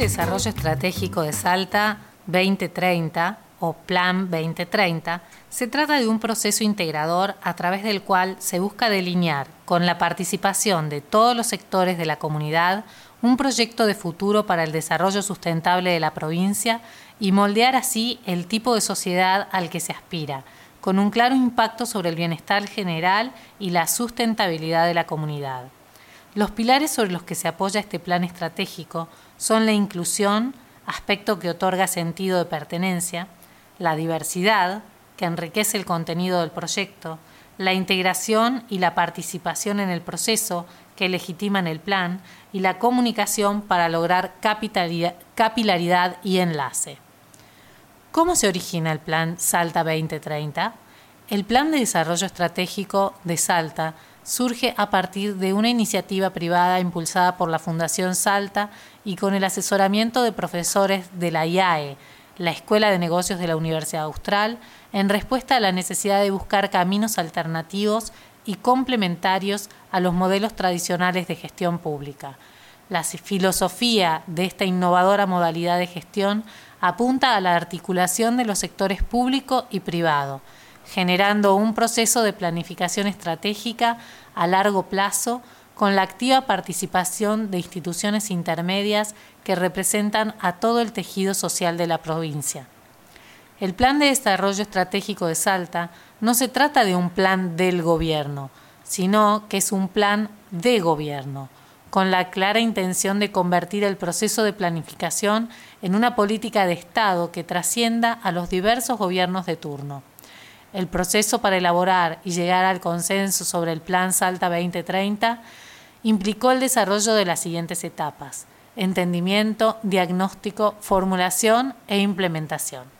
Desarrollo Estratégico de Salta 2030 o Plan 2030 se trata de un proceso integrador a través del cual se busca delinear, con la participación de todos los sectores de la comunidad, un proyecto de futuro para el desarrollo sustentable de la provincia y moldear así el tipo de sociedad al que se aspira, con un claro impacto sobre el bienestar general y la sustentabilidad de la comunidad. Los pilares sobre los que se apoya este plan estratégico son la inclusión, aspecto que otorga sentido de pertenencia, la diversidad, que enriquece el contenido del proyecto, la integración y la participación en el proceso, que legitiman el plan, y la comunicación para lograr capilaridad y enlace. ¿Cómo se origina el Plan Salta 2030? El Plan de Desarrollo Estratégico de Salta surge a partir de una iniciativa privada impulsada por la Fundación Salta y con el asesoramiento de profesores de la IAE, la Escuela de Negocios de la Universidad Austral, en respuesta a la necesidad de buscar caminos alternativos y complementarios a los modelos tradicionales de gestión pública. La filosofía de esta innovadora modalidad de gestión apunta a la articulación de los sectores público y privado, generando un proceso de planificación estratégica a largo plazo con la activa participación de instituciones intermedias que representan a todo el tejido social de la provincia. El Plan de Desarrollo Estratégico de Salta no se trata de un plan del gobierno, sino que es un plan de gobierno con la clara intención de convertir el proceso de planificación en una política de Estado que trascienda a los diversos gobiernos de turno. El proceso para elaborar y llegar al consenso sobre el Plan Salta 2030 implicó el desarrollo de las siguientes etapas, entendimiento, diagnóstico, formulación e implementación.